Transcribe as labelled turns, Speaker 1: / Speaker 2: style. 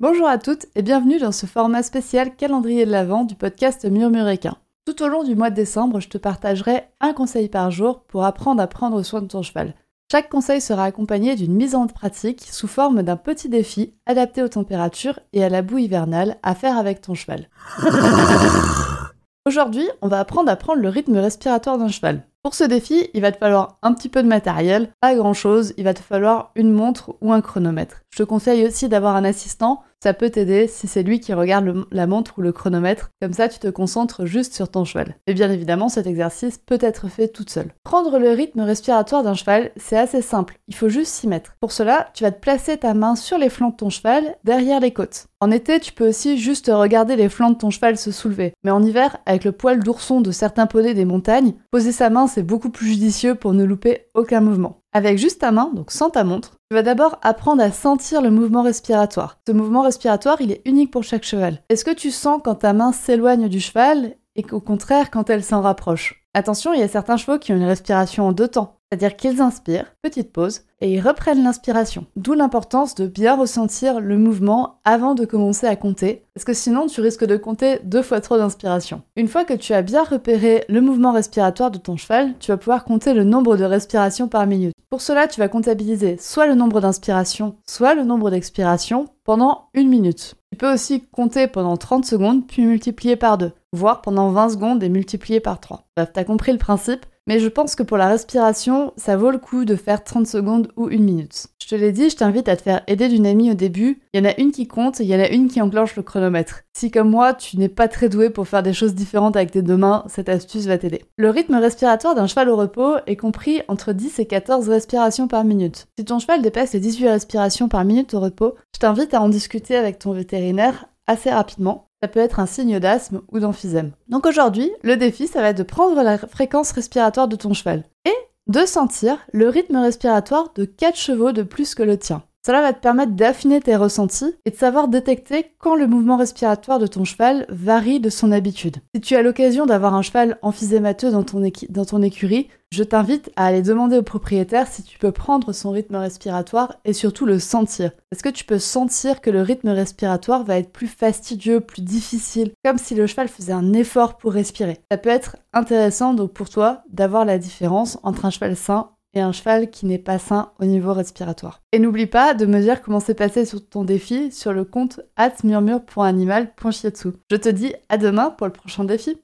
Speaker 1: Bonjour à toutes et bienvenue dans ce format spécial calendrier de l'Avent du podcast Murmuréquin. Tout au long du mois de décembre, je te partagerai un conseil par jour pour apprendre à prendre soin de ton cheval. Chaque conseil sera accompagné d'une mise en pratique sous forme d'un petit défi adapté aux températures et à la boue hivernale à faire avec ton cheval. Aujourd'hui, on va apprendre à prendre le rythme respiratoire d'un cheval. Pour ce défi, il va te falloir un petit peu de matériel, pas grand chose, il va te falloir une montre ou un chronomètre. Je te conseille aussi d'avoir un assistant ça peut t'aider si c'est lui qui regarde la montre ou le chronomètre, comme ça tu te concentres juste sur ton cheval. Et bien évidemment, cet exercice peut être fait toute seule. Prendre le rythme respiratoire d'un cheval, c'est assez simple, il faut juste s'y mettre. Pour cela, tu vas te placer ta main sur les flancs de ton cheval, derrière les côtes. En été, tu peux aussi juste regarder les flancs de ton cheval se soulever. Mais en hiver, avec le poil d'ourson de certains poneys des montagnes, poser sa main c'est beaucoup plus judicieux pour ne louper aucun mouvement. Avec juste ta main, donc sans ta montre, tu vas d'abord apprendre à sentir le mouvement respiratoire. Ce mouvement respiratoire, il est unique pour chaque cheval. Est-ce que tu sens quand ta main s'éloigne du cheval et qu'au contraire quand elle s'en rapproche? Attention, il y a certains chevaux qui ont une respiration en deux temps. C'est-à-dire qu'ils inspirent, petite pause, et ils reprennent l'inspiration. D'où l'importance de bien ressentir le mouvement avant de commencer à compter, parce que sinon tu risques de compter deux fois trop d'inspiration. Une fois que tu as bien repéré le mouvement respiratoire de ton cheval, tu vas pouvoir compter le nombre de respirations par minute. Pour cela, tu vas comptabiliser soit le nombre d'inspirations, soit le nombre d'expirations pendant une minute. Tu peux aussi compter pendant 30 secondes, puis multiplier par 2, voire pendant 20 secondes et multiplier par 3. Bref, t'as compris le principe? Mais je pense que pour la respiration, ça vaut le coup de faire 30 secondes ou une minute. Je te l'ai dit, je t'invite à te faire aider d'une amie au début. Il y en a une qui compte et il y en a une qui enclenche le chronomètre. Si comme moi, tu n'es pas très doué pour faire des choses différentes avec tes deux mains, cette astuce va t'aider. Le rythme respiratoire d'un cheval au repos est compris entre 10 et 14 respirations par minute. Si ton cheval dépasse les 18 respirations par minute au repos, je t'invite à en discuter avec ton vétérinaire assez rapidement ça peut être un signe d'asthme ou d'emphysème. Donc aujourd'hui, le défi, ça va être de prendre la fréquence respiratoire de ton cheval et de sentir le rythme respiratoire de 4 chevaux de plus que le tien. Cela va te permettre d'affiner tes ressentis et de savoir détecter quand le mouvement respiratoire de ton cheval varie de son habitude. Si tu as l'occasion d'avoir un cheval emphysémateux dans ton, écurie, je t'invite à aller demander au propriétaire si tu peux prendre son rythme respiratoire et surtout le sentir. Est-ce que tu peux sentir que le rythme respiratoire va être plus fastidieux, plus difficile, comme si le cheval faisait un effort pour respirer? Ça peut être intéressant pour toi d'avoir la différence entre un cheval sain et un cheval qui n'est pas sain au niveau respiratoire. Et n'oublie pas de me dire comment s'est passé sur ton défi sur le compte murmure.animal.chiatsu. Je te dis à demain pour le prochain défi.